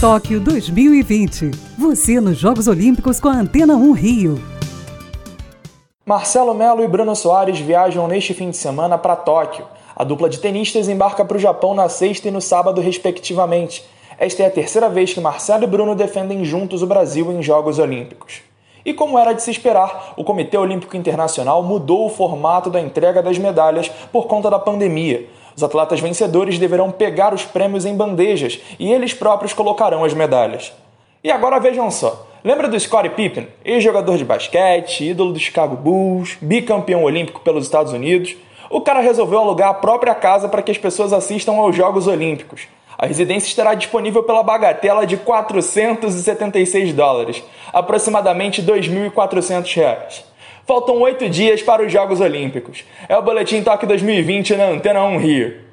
Tóquio 2020. Você nos Jogos Olímpicos com a Antena 1 Rio. Marcelo Melo e Bruno Soares viajam neste fim de semana para Tóquio. A dupla de tenistas embarca para o Japão na sexta e no sábado, respectivamente. Esta é a terceira vez que Marcelo e Bruno defendem juntos o Brasil em Jogos Olímpicos. E como era de se esperar, o Comitê Olímpico Internacional mudou o formato da entrega das medalhas por conta da pandemia. Os atletas vencedores deverão pegar os prêmios em bandejas e eles próprios colocarão as medalhas. E agora vejam só. Lembra do Scottie Pippen, ex-jogador de basquete, ídolo do Chicago Bulls, bicampeão olímpico pelos Estados Unidos? O cara resolveu alugar a própria casa para que as pessoas assistam aos Jogos Olímpicos. A residência estará disponível pela bagatela de 476 dólares, aproximadamente 2.400 reais. Faltam oito dias para os Jogos Olímpicos. É o Boletim Toque 2020 na Antena 1 Rio.